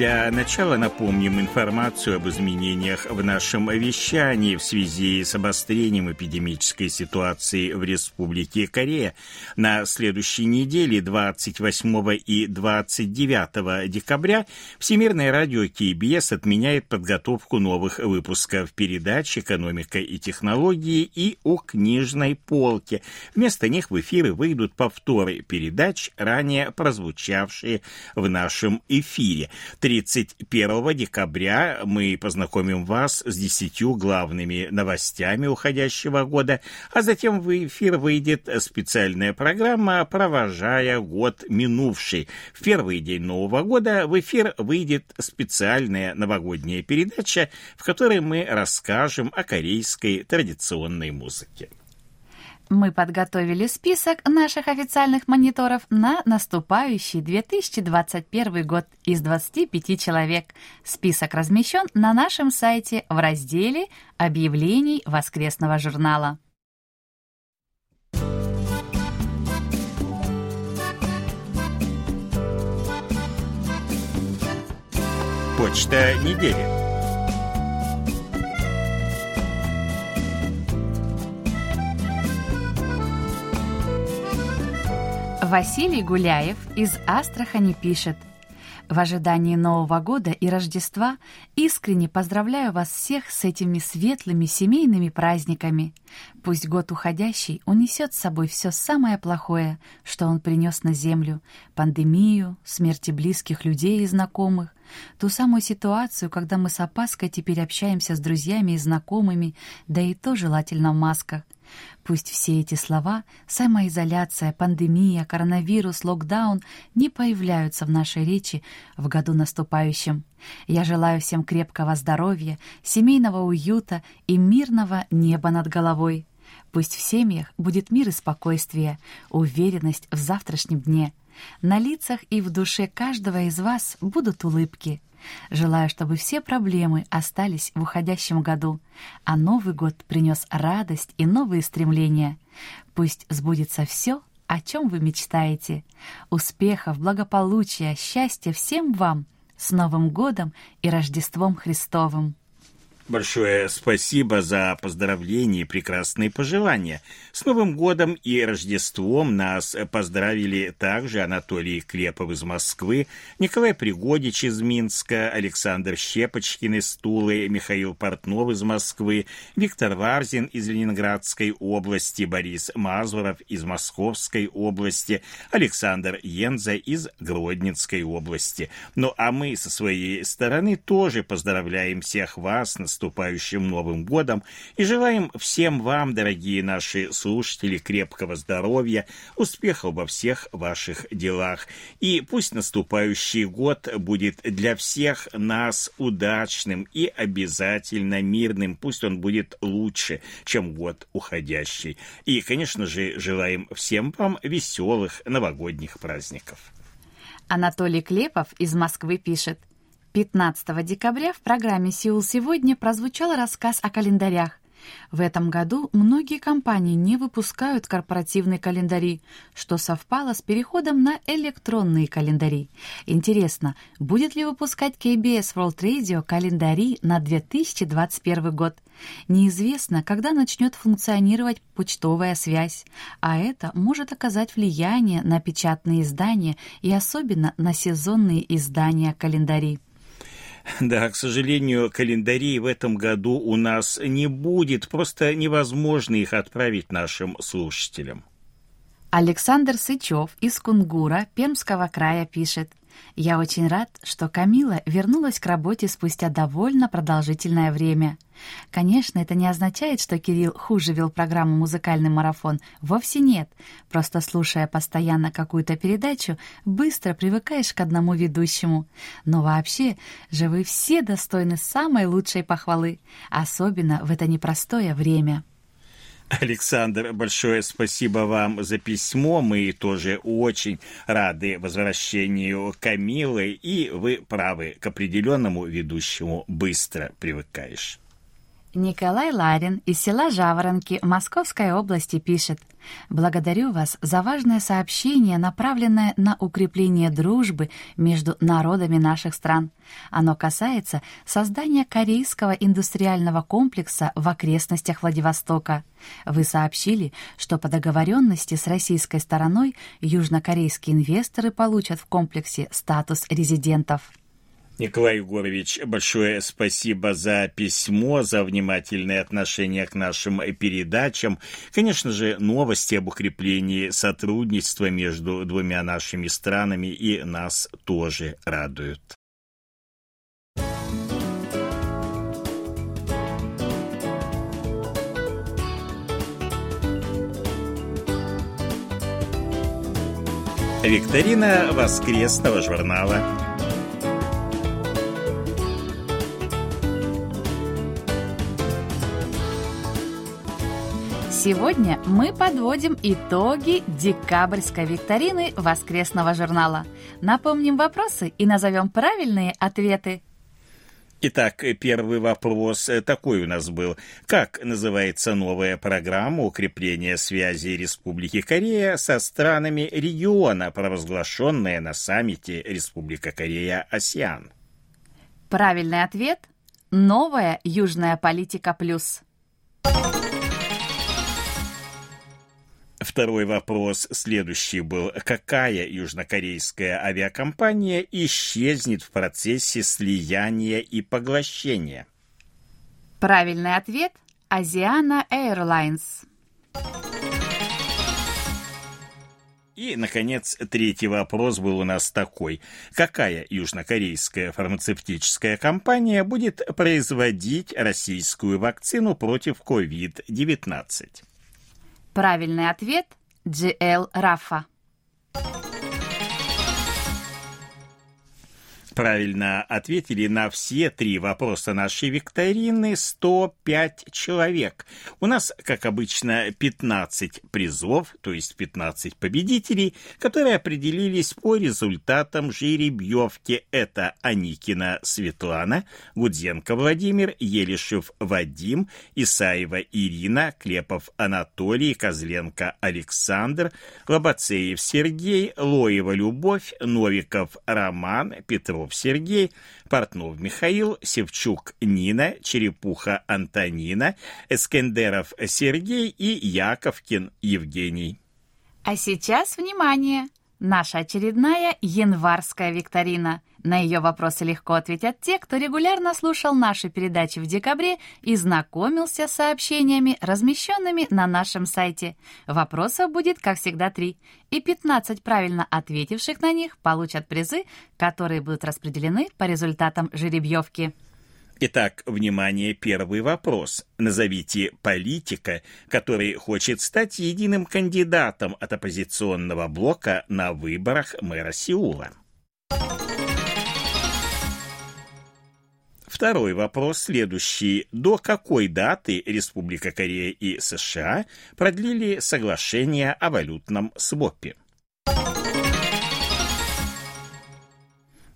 Для начала напомним информацию об изменениях в нашем вещании в связи с обострением эпидемической ситуации в Республике Корея. На следующей неделе, 28 и 29 декабря, Всемирное радио КБС отменяет подготовку новых выпусков передач «Экономика и технологии» и «У книжной полке». Вместо них в эфиры выйдут повторы передач, ранее прозвучавшие в нашем эфире. 31 декабря мы познакомим вас с десятью главными новостями уходящего года, а затем в эфир выйдет специальная программа «Провожая год минувший». В первый день Нового года в эфир выйдет специальная новогодняя передача, в которой мы расскажем о корейской традиционной музыке. Мы подготовили список наших официальных мониторов на наступающий 2021 год из 25 человек. Список размещен на нашем сайте в разделе «Объявлений воскресного журнала». Почта недели. Василий Гуляев из Астрахани пишет. В ожидании Нового года и Рождества искренне поздравляю вас всех с этими светлыми семейными праздниками. Пусть год уходящий унесет с собой все самое плохое, что он принес на землю — пандемию, смерти близких людей и знакомых, ту самую ситуацию, когда мы с опаской теперь общаемся с друзьями и знакомыми, да и то желательно в масках — Пусть все эти слова — самоизоляция, пандемия, коронавирус, локдаун — не появляются в нашей речи в году наступающем. Я желаю всем крепкого здоровья, семейного уюта и мирного неба над головой. Пусть в семьях будет мир и спокойствие, уверенность в завтрашнем дне. На лицах и в душе каждого из вас будут улыбки — Желаю, чтобы все проблемы остались в уходящем году, а Новый год принес радость и новые стремления. Пусть сбудется все, о чем вы мечтаете. Успехов, благополучия, счастья всем вам! С Новым годом и Рождеством Христовым! Большое спасибо за поздравления и прекрасные пожелания. С Новым годом и Рождеством нас поздравили также Анатолий Клепов из Москвы, Николай Пригодич из Минска, Александр Щепочкин из Тулы, Михаил Портнов из Москвы, Виктор Варзин из Ленинградской области, Борис Мазуров из Московской области, Александр Енза из Гродненской области. Ну а мы со своей стороны тоже поздравляем всех вас с наступающим Новым годом и желаем всем вам, дорогие наши слушатели, крепкого здоровья, успехов во всех ваших делах. И пусть наступающий год будет для всех нас удачным и обязательно мирным. Пусть он будет лучше, чем год уходящий. И, конечно же, желаем всем вам веселых новогодних праздников. Анатолий Клепов из Москвы пишет. 15 декабря в программе «Сеул сегодня» прозвучал рассказ о календарях. В этом году многие компании не выпускают корпоративные календари, что совпало с переходом на электронные календари. Интересно, будет ли выпускать KBS World Radio календари на 2021 год? Неизвестно, когда начнет функционировать почтовая связь, а это может оказать влияние на печатные издания и особенно на сезонные издания календарей. Да, к сожалению, календарей в этом году у нас не будет. Просто невозможно их отправить нашим слушателям. Александр Сычев из Кунгура Пермского края пишет. Я очень рад, что Камила вернулась к работе спустя довольно продолжительное время. Конечно, это не означает, что Кирилл хуже вел программу «Музыкальный марафон». Вовсе нет. Просто слушая постоянно какую-то передачу, быстро привыкаешь к одному ведущему. Но вообще же вы все достойны самой лучшей похвалы, особенно в это непростое время. Александр, большое спасибо вам за письмо. Мы тоже очень рады возвращению Камилы, и вы правы, к определенному ведущему быстро привыкаешь. Николай Ларин из села Жаворонки Московской области пишет «Благодарю вас за важное сообщение, направленное на укрепление дружбы между народами наших стран. Оно касается создания корейского индустриального комплекса в окрестностях Владивостока. Вы сообщили, что по договоренности с российской стороной южнокорейские инвесторы получат в комплексе статус резидентов». Николай Егорович, большое спасибо за письмо, за внимательное отношение к нашим передачам. Конечно же, новости об укреплении сотрудничества между двумя нашими странами и нас тоже радуют. Викторина воскресного журнала. Сегодня мы подводим итоги декабрьской викторины воскресного журнала. Напомним вопросы и назовем правильные ответы. Итак, первый вопрос такой у нас был. Как называется новая программа укрепления связи Республики Корея со странами региона, провозглашенная на саммите Республика Корея «Асиан»? Правильный ответ – новая южная политика плюс. Второй вопрос следующий был. Какая южнокорейская авиакомпания исчезнет в процессе слияния и поглощения? Правильный ответ – Asiana Airlines. И, наконец, третий вопрос был у нас такой. Какая южнокорейская фармацевтическая компания будет производить российскую вакцину против COVID-19? Правильный ответ – GL Рафа. Правильно ответили на все три вопроса нашей викторины 105 человек. У нас, как обычно, 15 призов, то есть 15 победителей, которые определились по результатам жеребьевки. Это Аникина Светлана, Гудзенко Владимир, Елишев Вадим, Исаева Ирина, Клепов Анатолий, Козленко Александр, Лобацеев Сергей, Лоева Любовь, Новиков Роман, Петров Петров Сергей, Портнов Михаил, Севчук Нина, Черепуха Антонина, Эскендеров Сергей и Яковкин Евгений. А сейчас внимание! Наша очередная январская викторина. На ее вопросы легко ответят те, кто регулярно слушал наши передачи в декабре и знакомился с сообщениями, размещенными на нашем сайте. Вопросов будет, как всегда, три. И 15 правильно ответивших на них получат призы, которые будут распределены по результатам жеребьевки. Итак, внимание, первый вопрос. Назовите политика, который хочет стать единым кандидатом от оппозиционного блока на выборах мэра Сеула. Второй вопрос следующий. До какой даты Республика Корея и США продлили соглашение о валютном свопе?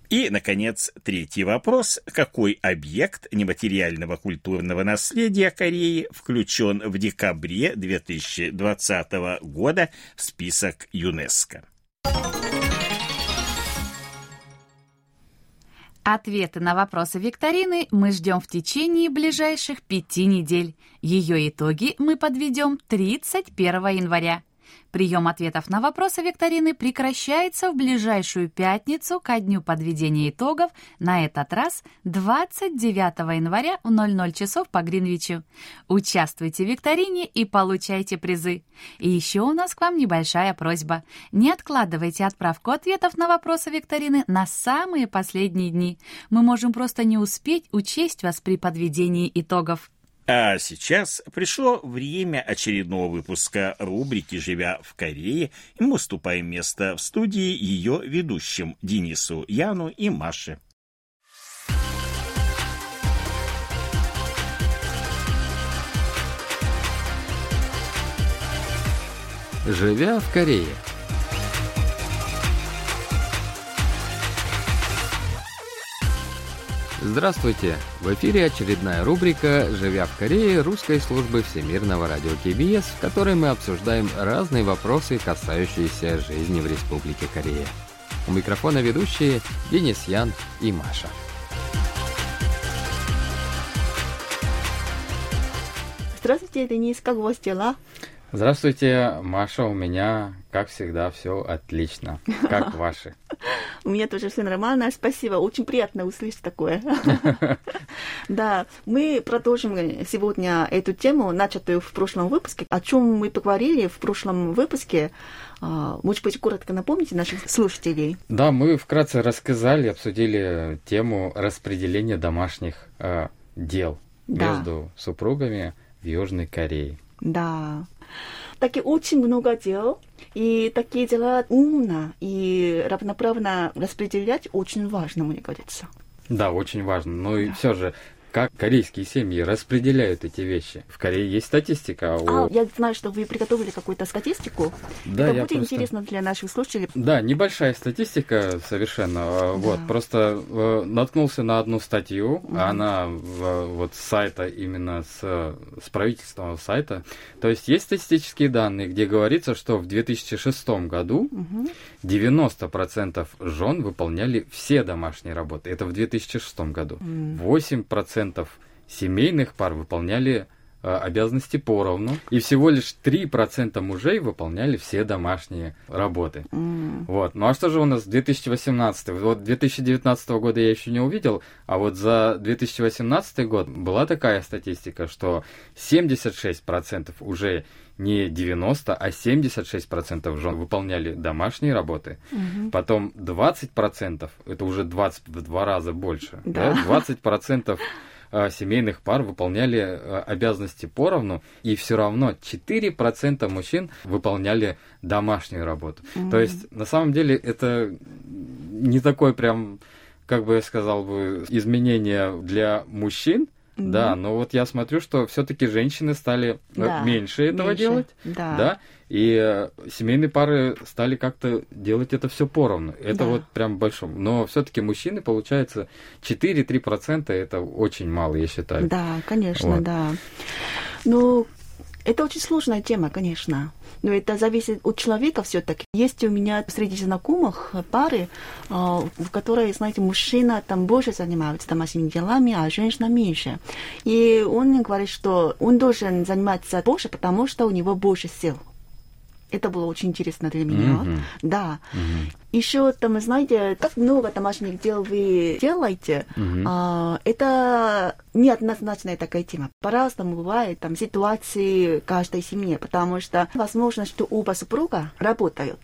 И, наконец, третий вопрос. Какой объект нематериального культурного наследия Кореи включен в декабре 2020 года в список ЮНЕСКО? Ответы на вопросы викторины мы ждем в течение ближайших пяти недель. Ее итоги мы подведем 31 января. Прием ответов на вопросы викторины прекращается в ближайшую пятницу ко дню подведения итогов, на этот раз 29 января в 00 часов по Гринвичу. Участвуйте в викторине и получайте призы. И еще у нас к вам небольшая просьба. Не откладывайте отправку ответов на вопросы викторины на самые последние дни. Мы можем просто не успеть учесть вас при подведении итогов. А сейчас пришло время очередного выпуска рубрики «Живя в Корее», и мы уступаем место в студии ее ведущим Денису, Яну и Маше. Живя в Корее – Здравствуйте! В эфире очередная рубрика «Живя в Корее» русской службы Всемирного радио КБС, в которой мы обсуждаем разные вопросы, касающиеся жизни в Республике Корея. У микрофона ведущие Денис Ян и Маша. Здравствуйте, Денис, как у вас дела? Здравствуйте, Маша, у меня, как всегда, все отлично. Как ваши? У меня тоже все нормально, спасибо. Очень приятно услышать такое. Да, мы продолжим сегодня эту тему, начатую в прошлом выпуске. О чем мы поговорили в прошлом выпуске? А, может быть, коротко напомните наших слушателей? Да, мы вкратце рассказали, обсудили тему распределения домашних э, дел между супругами в Южной Корее. Да. Таки очень много дел, и такие дела умно и равноправно распределять очень важно, мне кажется. Да, очень важно. Но да. и все же как корейские семьи распределяют эти вещи. В Корее есть статистика. О... А, я знаю, что вы приготовили какую-то статистику. Да, Это будет просто... интересно для наших слушателей. Да, небольшая статистика совершенно. А, да. Вот, просто э, наткнулся на одну статью, угу. она в, вот с сайта, именно с, с правительственного сайта. То есть есть статистические данные, где говорится, что в 2006 году угу. 90% жен выполняли все домашние работы. Это в 2006 году. Угу. 8% процентов семейных пар выполняли э, обязанности поровну, и всего лишь 3% мужей выполняли все домашние работы. Mm. Вот. Ну а что же у нас 2018? Вот 2019 года я еще не увидел, а вот за 2018 год была такая статистика, что 76% уже не 90, а 76% жен выполняли домашние работы. Угу. Потом 20%, это уже 20 в два раза больше, да. Да? 20% а, семейных пар выполняли а, обязанности поровну, и все равно 4% мужчин выполняли домашнюю работу. Mm-hmm. То есть, на самом деле, это не такой прям, как бы я сказал бы, изменение для мужчин, Mm-hmm. Да, но вот я смотрю, что все-таки женщины стали э, да, меньше этого меньше. делать, да. да, и э, семейные пары стали как-то делать это все поровну. Это да. вот прям большом. Но все-таки мужчины, получается, 4-3% это очень мало, я считаю. Да, конечно, вот. да. Ну, это очень сложная тема, конечно. Но это зависит от человека все-таки. Есть у меня среди знакомых пары, а, в которой, знаете, мужчина там больше занимается домашними делами, а женщина меньше. И он говорит, что он должен заниматься больше, потому что у него больше сил. Это было очень интересно для меня. Mm-hmm. Да. Mm-hmm. Еще там, знаете, как много домашних дел вы делаете, mm-hmm. а, это неоднозначная такая тема. По-разному бывает там ситуации каждой семьи, потому что возможно, что оба супруга работают.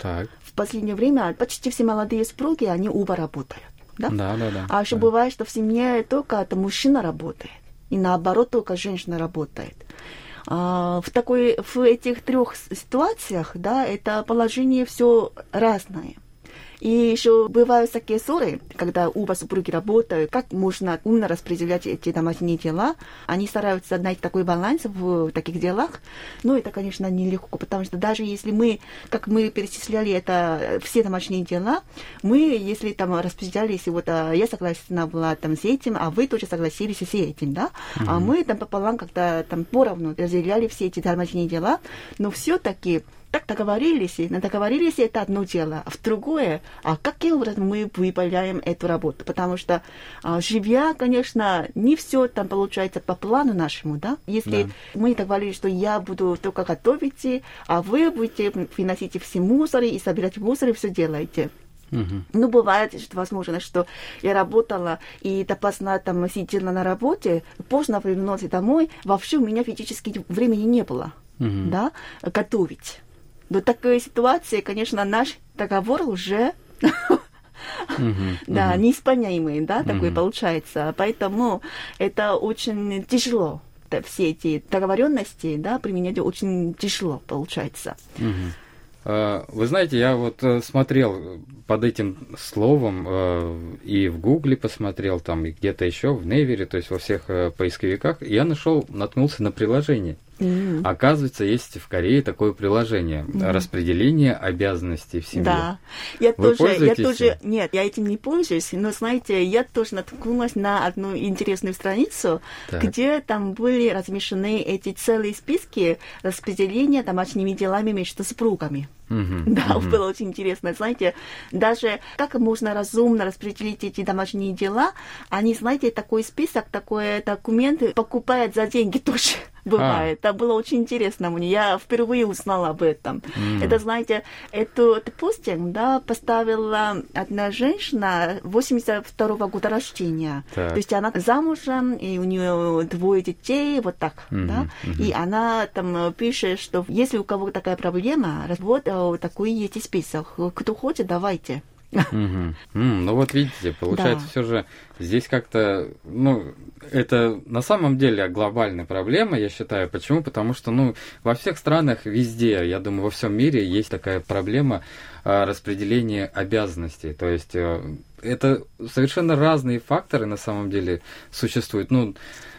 Так. В последнее время почти все молодые супруги, они оба работают. Да, да, да. да а еще да. бывает, что в семье только это мужчина работает, и наоборот только женщина работает. А, в такой в этих трех ситуациях, да, это положение все разное. И еще бывают такие ссоры, когда оба супруги работают, как можно умно распределять эти домашние дела. Они стараются найти такой баланс в таких делах. Но это, конечно, нелегко, потому что даже если мы, как мы перечисляли это, все домашние дела, мы, если там распределялись, вот а, я согласна была там с этим, а вы тоже согласились с этим, да, mm-hmm. а мы там пополам как-то там поровну разделяли все эти домашние дела, но все-таки так договорились, и договорились это одно дело, а в другое, а каким образом мы выполняем эту работу, потому что а, живя, конечно, не все там получается по плану нашему, да, если да. мы договорились, что я буду только готовить, а вы будете выносить все мусоры и собирать мусор и все делаете. Uh-huh. Ну, бывает, что возможно, что я работала и допоздна там сидела на работе, поздно вернулась домой, вообще у меня физически времени не было, uh-huh. да, готовить. Но такой ситуации, конечно, наш договор уже да, неисполняемый, да, такой получается. Поэтому это очень тяжело. Все эти договоренности, да, применять очень тяжело получается. А, вы знаете, я вот э, смотрел под этим словом э, и в Гугле посмотрел, там и где-то еще в Невере, то есть во всех э, поисковиках, и я нашел, наткнулся на приложение. Mm. Оказывается, есть в Корее такое приложение mm. распределение обязанностей в семье. Да, я Вы тоже, я тоже, нет, я этим не пользуюсь, но знаете, я тоже наткнулась на одну интересную страницу, так. где там были размещены эти целые списки распределения домашними делами между супругами. Mm-hmm. Да, mm-hmm. было очень интересно. Знаете, даже как можно разумно распределить эти домашние дела, они, знаете, такой список, такой документ покупают за деньги тоже бывает. А. Это было очень интересно мне. Я впервые узнала об этом. Mm. Это, знаете, эту, допустим, да, поставила одна женщина 82 -го года рождения. Так. То есть она замужем, и у нее двое детей, вот так, mm-hmm. да. Mm-hmm. И она там пишет, что если у кого такая проблема, развод, э, такой есть список. Кто хочет, давайте. Угу. Ну вот видите, получается, да. все же здесь как-то, ну, это на самом деле глобальная проблема, я считаю. Почему? Потому что, ну, во всех странах везде, я думаю, во всем мире есть такая проблема а, распределения обязанностей. То есть э, это совершенно разные факторы на самом деле существуют. Ну,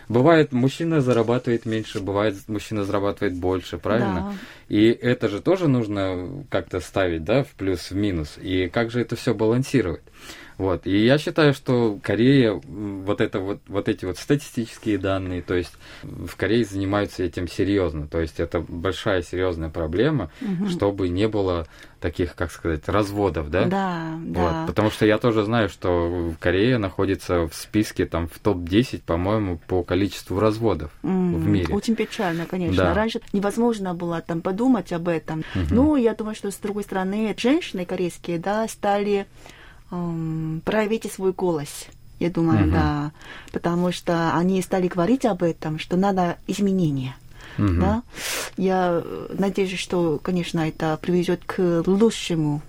Бывает, мужчина зарабатывает меньше, бывает, мужчина зарабатывает больше, правильно? Да. И это же тоже нужно как-то ставить, да, в плюс, в минус. И как же это все балансировать? Вот. И я считаю, что Корея, вот, это вот, вот эти вот статистические данные, то есть в Корее занимаются этим серьезно. То есть это большая серьезная проблема, угу. чтобы не было таких, как сказать, разводов, да? Да, вот. да. Потому что я тоже знаю, что Корея находится в списке там в топ-10, по-моему, по количеству разводов mm, в мире. Очень печально, конечно. Да. Раньше невозможно было там подумать об этом. Угу. Ну, я думаю, что с другой стороны, женщины корейские, да, стали эм, проявить свой голос. Я думаю, угу. да, потому что они стали говорить об этом, что надо изменения. Угу. Да? Я надеюсь, что, конечно, это приведет к лучшему,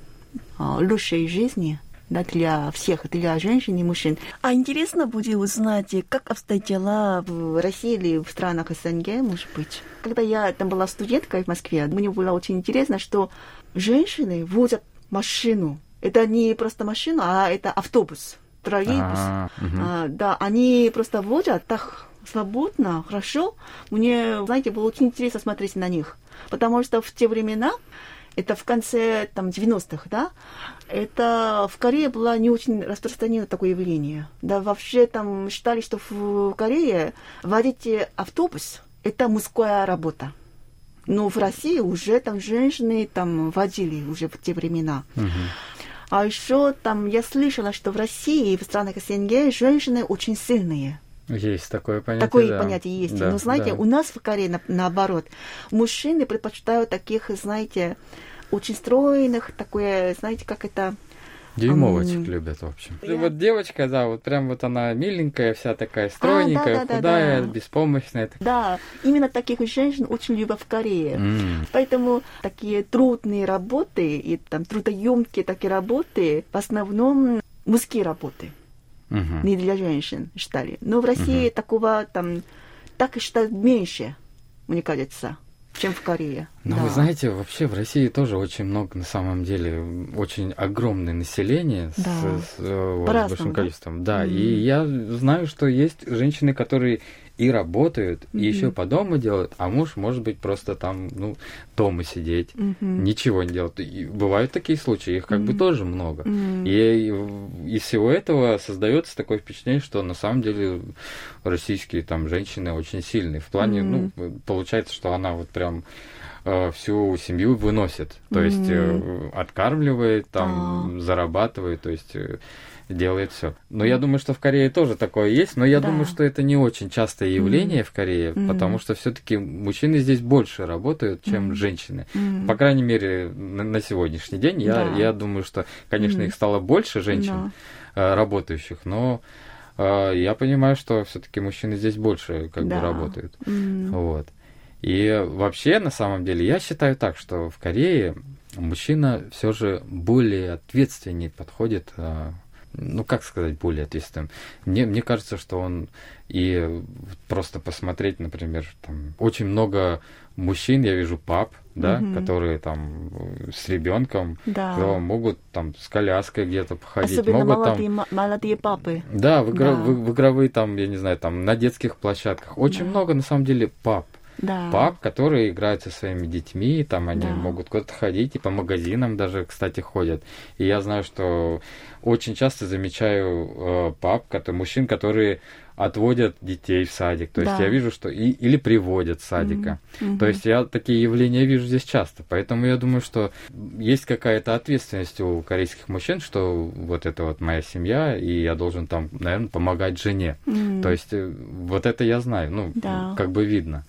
а, лучшей жизни да, для всех, для женщин и мужчин. А интересно будет узнать, как обстоят дела в России или в странах СНГ, может быть. Когда я там была студенткой в Москве, мне было очень интересно, что женщины возят машину это не просто машина, а это автобус, троллейбус. А, угу. а, да, они просто водят так свободно, хорошо. Мне, знаете, было очень интересно смотреть на них. Потому что в те времена, это в конце там, 90-х, да, это в Корее было не очень распространено такое явление. Да, вообще там считали, что в Корее водить автобус – это мужская работа. Но в России уже там женщины там водили уже в те времена. Угу. А еще там я слышала, что в России и в странах СНГ женщины очень сильные. Есть такое понятие. Такое да. понятие есть. Да, Но знаете, да. у нас в Корее на, наоборот, мужчины предпочитают таких, знаете, очень стройных, такое, знаете, как это Дюймовочек um, любят, в общем. Я... Вот девочка, да, вот прям вот она миленькая, вся такая стройненькая, а, да, да, худая, да, да. беспомощная. Да, именно таких женщин очень любят в Корее. Mm. Поэтому такие трудные работы и там трудоемкие такие работы в основном мужские работы. Uh-huh. Не для женщин считали. Но в России uh-huh. такого там так считают меньше, мне кажется чем в Корее. Ну, да. вы знаете, вообще в России тоже очень много, на самом деле, очень огромное население да. с, с, э, с большим количеством. Да, mm-hmm. и я знаю, что есть женщины, которые и работают, mm-hmm. и еще по дому делают, а муж может быть просто там, ну, дома сидеть, mm-hmm. ничего не делать. И бывают такие случаи, их как mm-hmm. бы тоже много. Mm-hmm. И из всего этого создается такое впечатление, что на самом деле российские там женщины очень сильные. В плане, mm-hmm. ну, получается, что она вот прям э, всю семью выносит. То mm-hmm. есть э, откармливает, там, ah. зарабатывает, то есть э, делает все. Но я думаю, что в Корее тоже такое есть, но я да. думаю, что это не очень частое явление mm. в Корее, mm. потому что все-таки мужчины здесь больше работают, чем mm. женщины. Mm. По крайней мере, на, на сегодняшний день я, да. я думаю, что, конечно, mm. их стало больше женщин да. работающих, но я понимаю, что все-таки мужчины здесь больше как да. бы работают. Mm. Вот. И вообще, на самом деле, я считаю так, что в Корее мужчина все же более ответственнее подходит ну, как сказать, более ответственным. Мне, мне кажется, что он и просто посмотреть, например, там очень много мужчин, я вижу пап, да, угу. которые там с ребенком да. могут там с коляской где-то походить. Особенно могут молодые, там... молодые папы. Да, в, игра... да. В, в игровые там, я не знаю, там на детских площадках. Очень да. много на самом деле пап да. пап, которые играют со своими детьми, там они да. могут куда-то ходить и по магазинам даже, кстати, ходят. И я знаю, что очень часто замечаю э, пап, который, мужчин, которые отводят детей в садик. То да. есть я вижу, что и, или приводят с садика. Mm-hmm. То есть я такие явления вижу здесь часто. Поэтому я думаю, что есть какая-то ответственность у корейских мужчин, что вот это вот моя семья, и я должен там, наверное, помогать жене. Mm-hmm. То есть э, вот это я знаю, ну, да. как бы видно.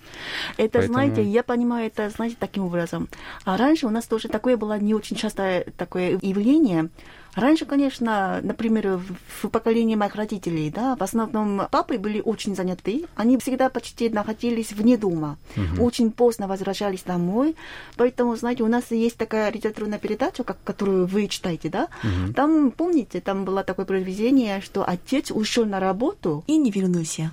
Это, Поэтому... знаете, я понимаю это, знаете, таким образом. А раньше у нас тоже такое было не очень частое такое явление, Раньше, конечно, например, в поколении моих родителей, да, в основном папы были очень заняты. Они всегда почти находились вне дома. Угу. Очень поздно возвращались домой. Поэтому, знаете, у нас есть такая литературная передача, как, которую вы читаете, да? Угу. Там, помните, там было такое произведение, что отец ушел на работу и не вернулся.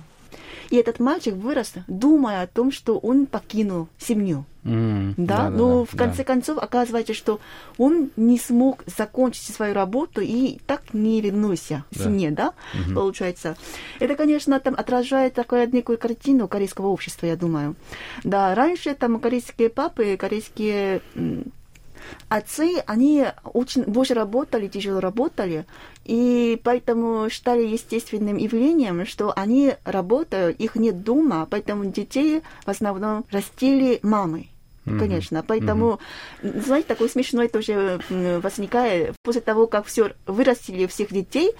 И этот мальчик вырос, думая о том, что он покинул семью. Mm, да? да, но да, в конце да. концов оказывается, что он не смог закончить свою работу и так не вернулся да. в семье, да, mm-hmm. получается. Это, конечно, там отражает такую некую картину корейского общества, я думаю. Да, раньше там корейские папы, корейские отцы, они очень больше работали, тяжело работали, и поэтому считали естественным явлением, что они работают, их нет дома, поэтому детей в основном растили мамы. Mm-hmm. Конечно, поэтому, mm-hmm. знаете, такой смешной тоже возникает после того, как все вырастили всех детей,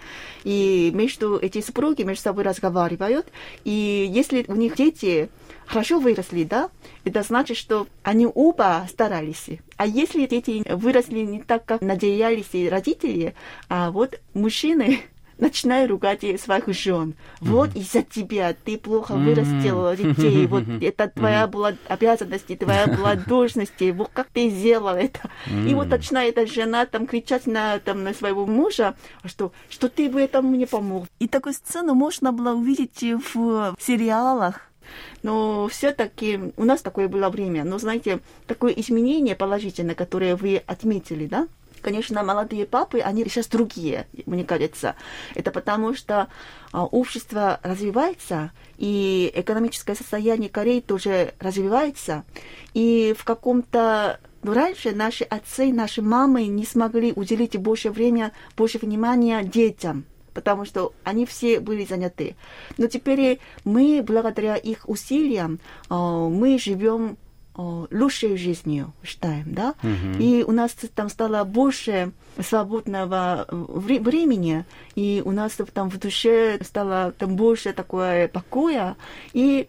и между эти супруги между собой разговаривают, и если у них дети хорошо выросли, да, это значит, что они оба старались. А если дети выросли не так, как надеялись родители, а вот мужчины начинаю ругать своих жен. Вот mm-hmm. из-за тебя ты плохо вырастил mm-hmm. детей. Вот это твоя mm-hmm. была обязанность, твоя была должность. Вот как ты сделал это? Mm-hmm. И вот начинает эта жена там кричать на, там, на своего мужа, что, что ты в этом не помог. И такую сцену можно было увидеть в сериалах. Но все-таки у нас такое было время. Но знаете, такое изменение положительное, которое вы отметили, да? конечно, молодые папы, они сейчас другие, мне кажется. Это потому, что а, общество развивается, и экономическое состояние Кореи тоже развивается. И в каком-то ну, раньше наши отцы, наши мамы не смогли уделить больше времени, больше внимания детям потому что они все были заняты. Но теперь мы, благодаря их усилиям, а, мы живем лучшей жизнью, считаем, да, угу. и у нас там стало больше свободного времени, и у нас там в душе стало там больше такое покоя, и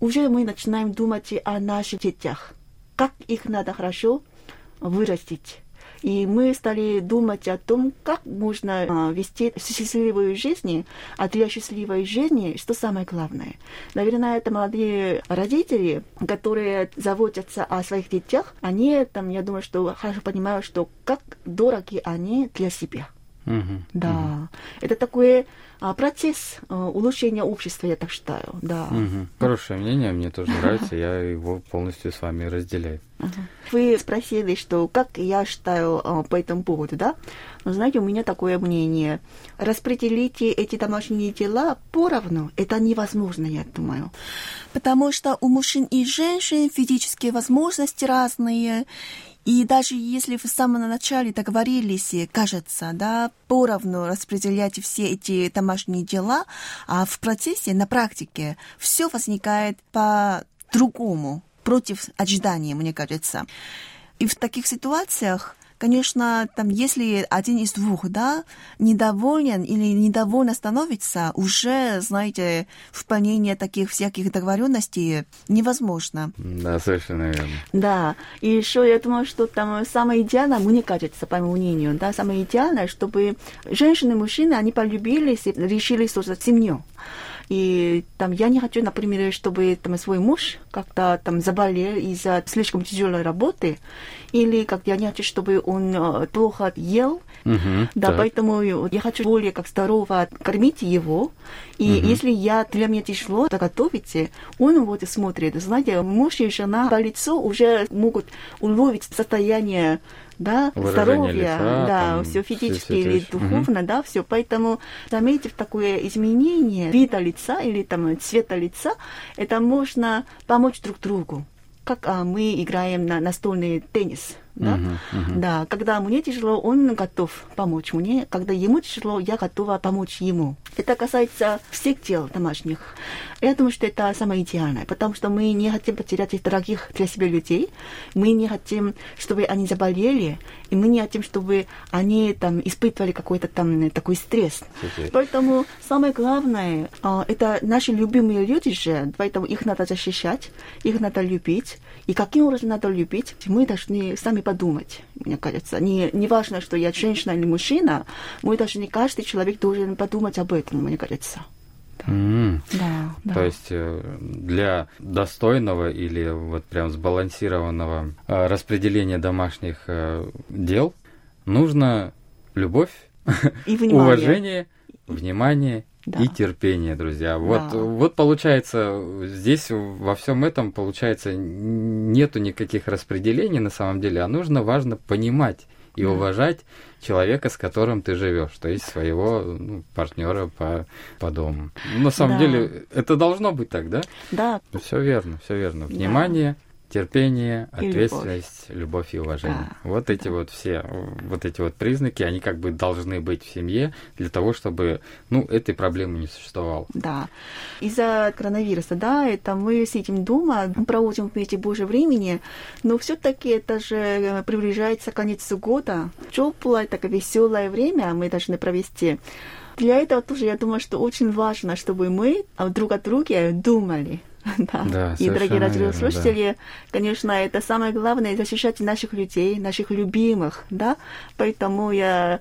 уже мы начинаем думать о наших детях, как их надо хорошо вырастить и мы стали думать о том, как можно а, вести счастливую жизнь, а для счастливой жизни что самое главное. Наверное, это молодые родители, которые заботятся о своих детях, они там, я думаю, что хорошо понимают, что как дороги они для себя. Угу, да, угу. это такой а, процесс а, улучшения общества, я так считаю. Да. Угу. Хорошее мнение, мне тоже нравится, я его полностью с вами разделяю. Вы спросили, что как я считаю а, по этому поводу, да? Но знаете, у меня такое мнение. Распределите эти домашние дела поровну. Это невозможно, я думаю. Потому что у мужчин и женщин физические возможности разные. И даже если в самом начале договорились, кажется, да, поровну распределять все эти домашние дела, а в процессе, на практике, все возникает по другому. против ожидания, мне кажется. И в таких ситуациях Конечно, там, если один из двух, да, недоволен или недовольно становится, уже, знаете, выполнение таких всяких договоренностей невозможно. Да, совершенно верно. Да, и еще я думаю, что там самое идеальное, мне кажется, по моему мнению, да, самое идеальное, чтобы женщины и мужчины, они полюбились и решили создать семью. И там я не хочу, например, чтобы там свой муж как-то там заболел из-за слишком тяжелой работы, или как я не хочу, чтобы он э, плохо ел. Угу, да, так. поэтому я хочу более как здорово кормить его. И Мгм. если я для меня тяжело это готовить, он вот смотрит, знаете, муж и жена по лицу уже могут уловить состояние да, здоровья, лица, да, там, все физически все или духовно, да, все. Поэтому заметив такое изменение вида лица или там цвета лица, это можно помочь друг другу. Как а, мы играем на настольный теннис, да? Мгм, мгм. Да, когда мне тяжело, он готов помочь мне. Когда ему тяжело, я готова помочь ему. Это касается всех дел домашних. Я думаю, что это самое идеальное, потому что мы не хотим потерять их дорогих для себя людей. Мы не хотим, чтобы они заболели, и мы не хотим, чтобы они там испытывали какой-то там э, такой стресс. Окей. Поэтому самое главное, а, это наши любимые люди же, поэтому их надо защищать, их надо любить. И каким образом надо любить, мы должны сами подумать, мне кажется. Не, не важно, что я женщина или мужчина, мы должны, каждый человек должен подумать об этом, мне кажется. М. Да, да. То есть э, для достойного или вот прям сбалансированного э, распределения домашних э, дел нужно любовь, И внимание. уважение, внимание Да. и терпение, друзья. Вот, Да. вот получается, здесь во всем этом, получается, нету никаких распределений на самом деле, а нужно, важно понимать и Да. уважать человека, с которым ты живешь, то есть своего ну, партнера по, по дому. На самом Да. деле, это должно быть так, да? Да, Все верно, все верно. Да. Терпение, И ответственность, любовь. и уважение. Да. Вот эти вот все, вот эти вот признаки, они как бы должны быть в семье для того, чтобы, ну, этой проблемы не существовало. Да. Из-за коронавируса, да, это мы сидим дома, проводим вместе больше времени, но все-таки это же э, приближается конец года. Теплое, такое веселое время мы должны провести. Для этого тоже, я думаю, что очень важно, чтобы мы друг о друге думали. Да. Да, И, дорогие радиослушатели, конечно, это самое главное, защищать наших людей, наших любимых, да, поэтому я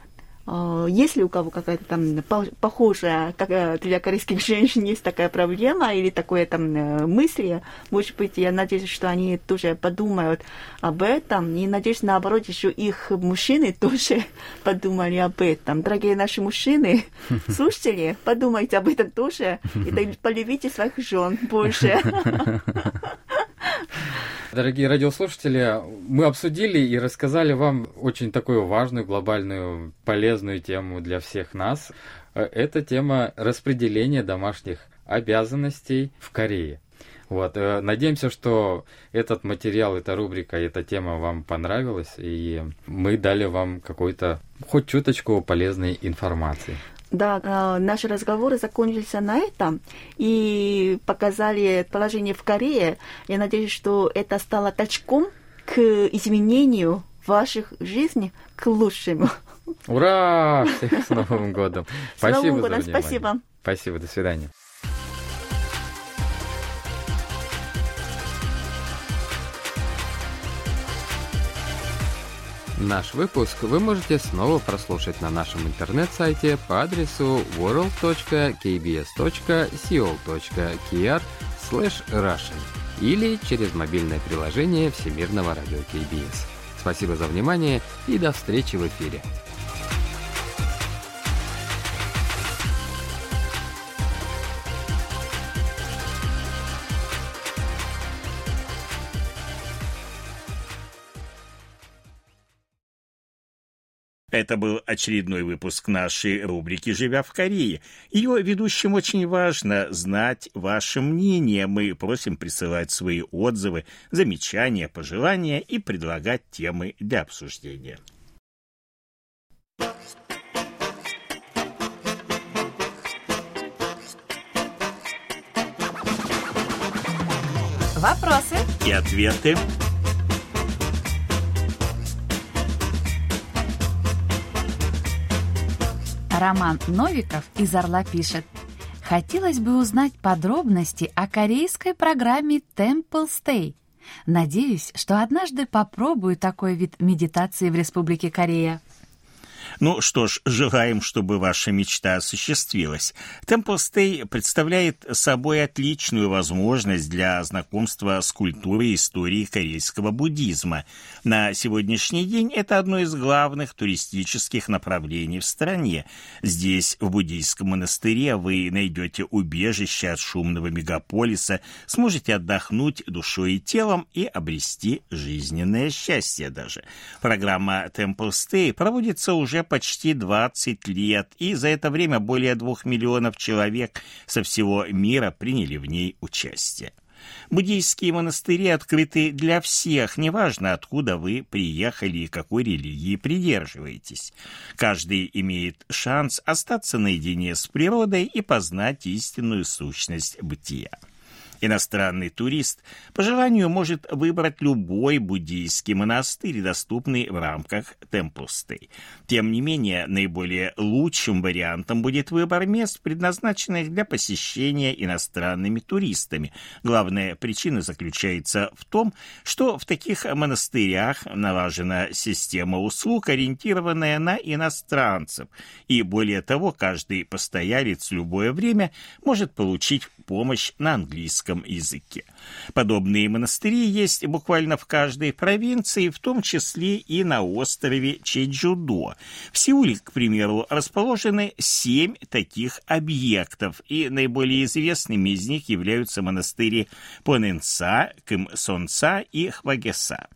э, если у кого какая-то там по- похожая, как э, для корейских женщин есть такая проблема или такое там э, мысли, может быть, я надеюсь, что они тоже подумают об этом, и надеюсь, наоборот, еще их мужчины тоже подумали об этом. Дорогие наши мужчины, слушатели, подумайте об этом тоже, и полюбите своих жен больше. Дорогие радиослушатели, мы обсудили и рассказали вам очень такую важную, глобальную, полезную тему для всех нас. Э, Это тема распределения домашних обязанностей в Корее. Вот, э, надеемся, что этот материал, эта рубрика, эта тема вам понравилась, и мы дали вам какой-то, хоть чуточку полезной информации. Да, э, наши разговоры закончились на этом и показали положение в Корее. Я надеюсь, что это стало толчком к изменению ваших жизней к лучшему. Ура! Всех с Новым годом! С Новым Спасибо за годом, внимание. спасибо. Спасибо, до свидания. Наш выпуск вы можете снова прослушать на нашем интернет-сайте по адресу world.kbs.co.kr russian или через мобильное приложение Всемирного радио KBS. Спасибо за внимание и до встречи в эфире. Это был очередной выпуск нашей рубрики «Живя в Корее». Ее ведущим очень важно знать ваше мнение. Мы просим присылать свои отзывы, замечания, пожелания и предлагать темы для обсуждения. Вопросы? и ответы. Роман Новиков из «Орла» пишет. Хотелось бы узнать подробности о корейской программе Temple Stay. Надеюсь, что однажды попробую такой вид медитации в Республике Корея. Ну что ж, желаем, чтобы ваша мечта осуществилась. Stay представляет собой отличную возможность для знакомства с культурой и историей корейского буддизма. На сегодняшний день это одно из главных туристических направлений в стране. Здесь, в буддийском монастыре, вы найдете убежище от шумного мегаполиса, сможете отдохнуть душой и телом и обрести жизненное счастье даже. Программа Temple Stay проводится уже почти 20 лет, и за это время более двух миллионов человек со всего мира приняли в ней участие. Буддийские монастыри открыты для всех, неважно, откуда вы приехали и какой религии придерживаетесь. Каждый имеет шанс остаться наедине с природой и познать истинную сущность бытия. Иностранный турист по желанию может выбрать любой буддийский монастырь, доступный в рамках Темпусты. Тем не менее, наиболее лучшим вариантом будет выбор мест, предназначенных для посещения иностранными туристами. Главная причина заключается в том, что в таких монастырях налажена система услуг, ориентированная на иностранцев, и более того, каждый постоялец любое время может получить помощь на английском русском языке. Подобные монастыри есть буквально в каждой провинции, в том числе и на острове Чеджудо. В Сеуле, к примеру, расположены семь таких объектов, и наиболее известными из них являются монастыри Поненса, Кымсонца и Хвагеса.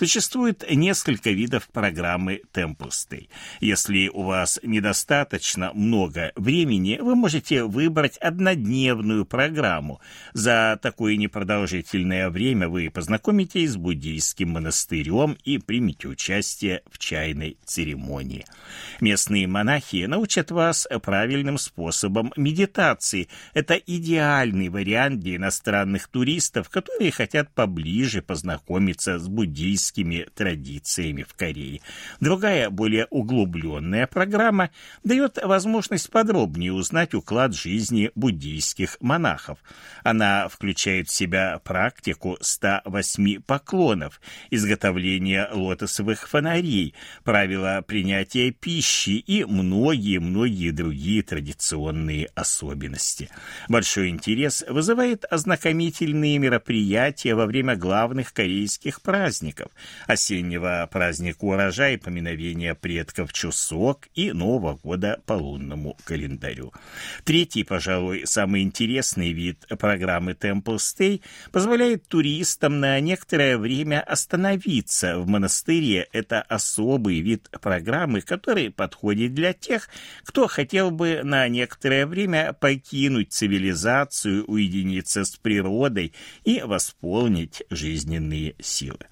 Существует несколько видов программы Темпусты. Если у вас недостаточно много времени, вы можете выбрать однодневную программу. За такое непродолжительное время вы познакомитесь с буддийским монастырем и примете участие в чайной церемонии. Местные монахи научат вас правильным способам медитации. Это идеальный вариант для иностранных туристов, которые хотят поближе познакомиться с буддийским буддийскими традициями в Корее. Другая, более углубленная программа дает возможность подробнее узнать уклад жизни буддийских монахов. Она включает в себя практику 108 поклонов, изготовление лотосовых фонарей, правила принятия пищи и многие-многие другие традиционные особенности. Большой интерес вызывает ознакомительные мероприятия во время главных корейских праздников, осеннего праздника урожая, поминовения предков Чусок и Нового года по лунному календарю. Третий, пожалуй, самый интересный вид программы Temple Stay позволяет туристам на некоторое время остановиться в монастыре. Это особый вид программы, который подходит для тех, кто хотел бы на некоторое время покинуть цивилизацию, уединиться с природой и восполнить жизненные силы.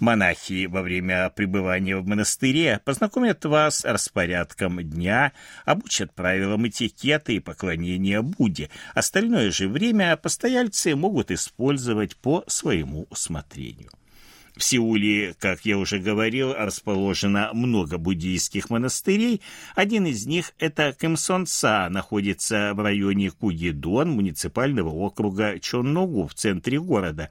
Монахи во время пребывания в монастыре познакомят вас с распорядком дня, обучат правилам этикета и поклонения Будде. Остальное же время постояльцы могут использовать по своему усмотрению. В Сеуле, как я уже говорил, расположено много буддийских монастырей. Один из них – это Кэмсонса, находится в районе Кугидон муниципального округа Чонногу в центре города.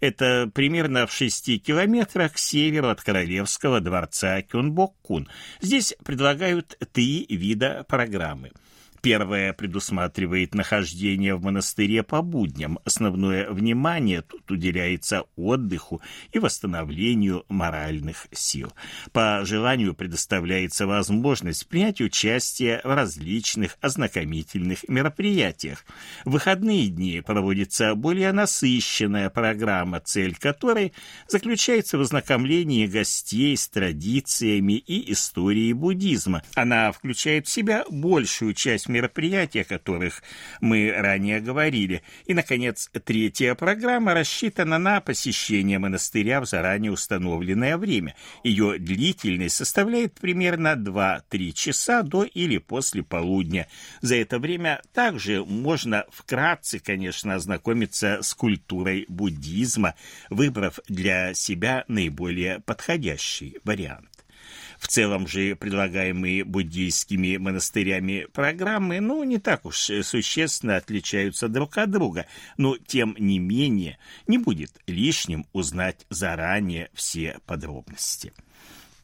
Это примерно в шести километрах к северу от королевского дворца Кёнбоккун. Здесь предлагают три вида программы – Первое предусматривает нахождение в монастыре по будням. Основное внимание тут уделяется отдыху и восстановлению моральных сил. По желанию предоставляется возможность принять участие в различных ознакомительных мероприятиях. В выходные дни проводится более насыщенная программа, цель которой заключается в ознакомлении гостей с традициями и историей буддизма. Она включает в себя большую часть мероприятий, о которых мы ранее говорили. И, наконец, третья программа рассчитана на посещение монастыря в заранее установленное время. Ее длительность составляет примерно 2-3 часа до или после полудня. За это время также можно вкратце, конечно, ознакомиться с культурой буддизма, выбрав для себя наиболее подходящий вариант. В целом же предлагаемые буддийскими монастырями программы, ну, не так уж существенно отличаются друг от друга, но, тем не менее, не будет лишним узнать заранее все подробности.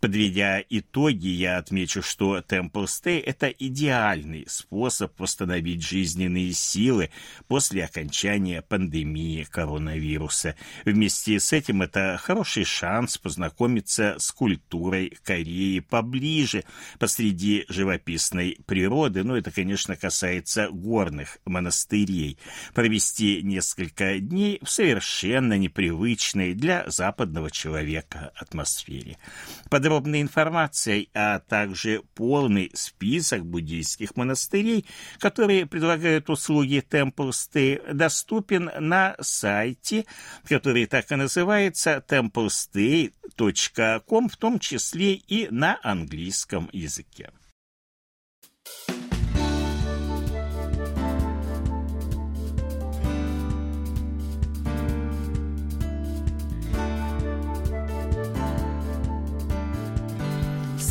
Подведя итоги, я отмечу, что Temple Stay – это идеальный способ восстановить жизненные силы после окончания пандемии коронавируса. Вместе с этим это хороший шанс познакомиться с культурой Кореи поближе, посреди живописной природы. Ну, это, конечно, касается горных монастырей. Провести несколько дней в совершенно непривычной для западного человека атмосфере. Под подробной информацией, а также полный список буддийских монастырей, которые предлагают услуги Temple Stay, доступен на сайте, который так и называется templestay.com, в том числе и на английском языке.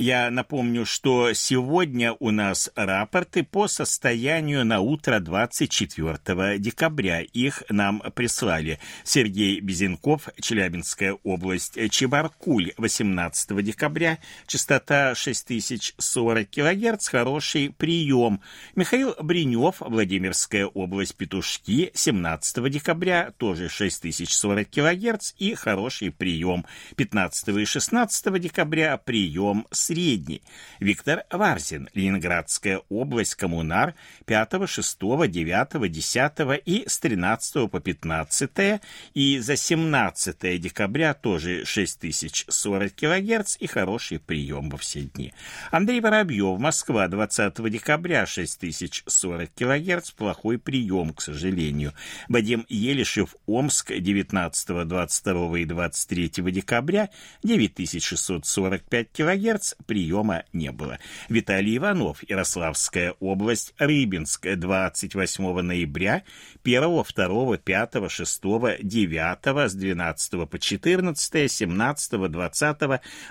я напомню, что сегодня у нас рапорты по состоянию на утро 24 декабря. Их нам прислали Сергей Безенков, Челябинская область, Чебаркуль, 18 декабря, частота 6040 кГц, хороший прием. Михаил Бринев, Владимирская область, Петушки, 17 декабря, тоже 6040 кГц и хороший прием. 15 и 16 декабря прием с Средний. Виктор Варзин, Ленинградская область, Коммунар, 5, 6, 9, 10 и с 13 по 15 и за 17 декабря тоже 6040 кГц и хороший прием во все дни. Андрей Воробьев, Москва, 20 декабря 6040 кГц, плохой прием, к сожалению. Вадим Елишев, Омск, 19, 22 и 23 декабря 9645 кГц, приема не было. Виталий Иванов, Ярославская область, Рыбинск, 28 ноября, 1, 2, 5, 6, 9, с 12 по 14, 17, 20,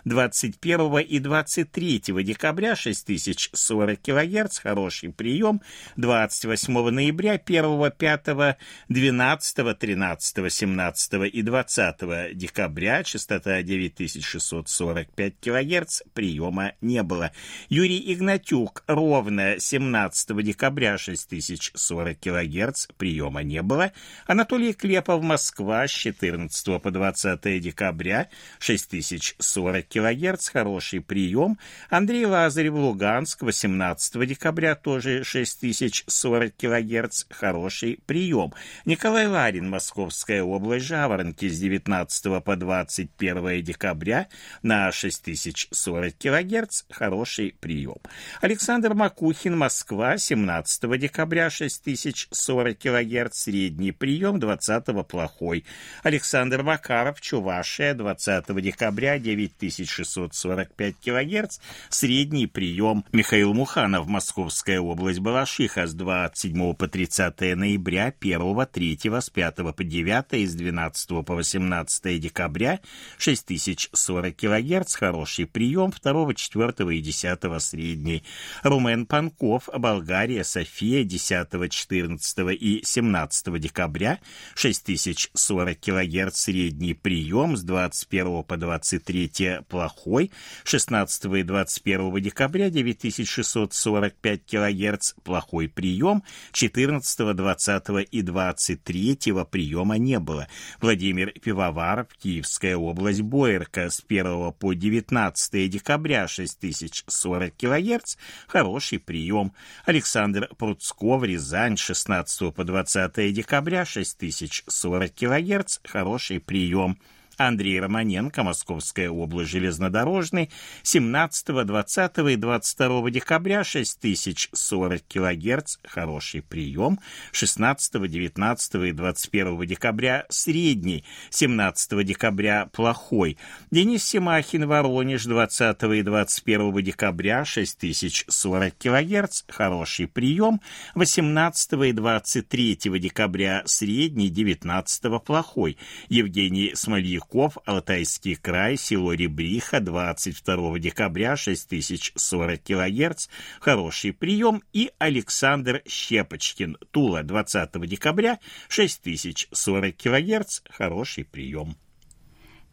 21 и 23 декабря 6040 кГц, хороший прием, 28 ноября, 1, 5, 12, 13, 17 и 20 декабря, частота 9645 кГц, прием приема не было. Юрий Игнатюк ровно 17 декабря 6040 кГц приема не было. Анатолий Клепов Москва с 14 по 20 декабря 6040 кГц хороший прием. Андрей Лазарев Луганск 18 декабря тоже 6040 кГц хороший прием. Николай Ларин Московская область Жаворонки с 19 по 21 декабря на 6040 кГц – хороший прием. Александр Макухин, Москва, 17 декабря, 6040 кГц, средний прием, 20 плохой. Александр Макаров, Чувашия, 20 декабря, 9645 кГц, средний прием. Михаил Муханов, Московская область, Балашиха, с 27 по 30 ноября, 1, 3, с 5 по 9 и с 12 по 18 декабря, 6040 кГц, хороший прием, 2 22, 4 и 10 средней. Румен Панков, Болгария, София, 10, 14 и 17 декабря, 6040 кГц средний прием, с 21 по 23 плохой, 16 и 21 декабря, 9645 кГц плохой прием, 14, 20 и 23 приема не было. Владимир Пивоваров, Киевская область, Боярка, с 1 по 19 декабря 6040 кГц, хороший прием. Александр Пруцков, Рязань, 16 по 20 декабря 6040 кГц, хороший прием. Андрей Романенко, Московская область, железнодорожный, 17, 20 и 22 декабря 6040 кГц, хороший прием, 16, 19 и 21 декабря средний, 17 декабря плохой, Денис Семахин, Воронеж, 20 и 21 декабря 6040 кГц, хороший прием, 18 и 23 декабря средний, 19 плохой, Евгений Смольяков, Куликов, Алтайский край, село Ребриха, 22 декабря, 6040 кГц, хороший прием, и Александр Щепочкин, Тула, 20 декабря, 6040 кГц, хороший прием.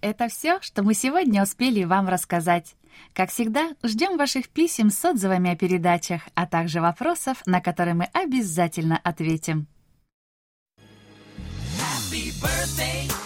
Это все, что мы сегодня успели вам рассказать. Как всегда, ждем ваших писем с отзывами о передачах, а также вопросов, на которые мы обязательно ответим. Happy birthday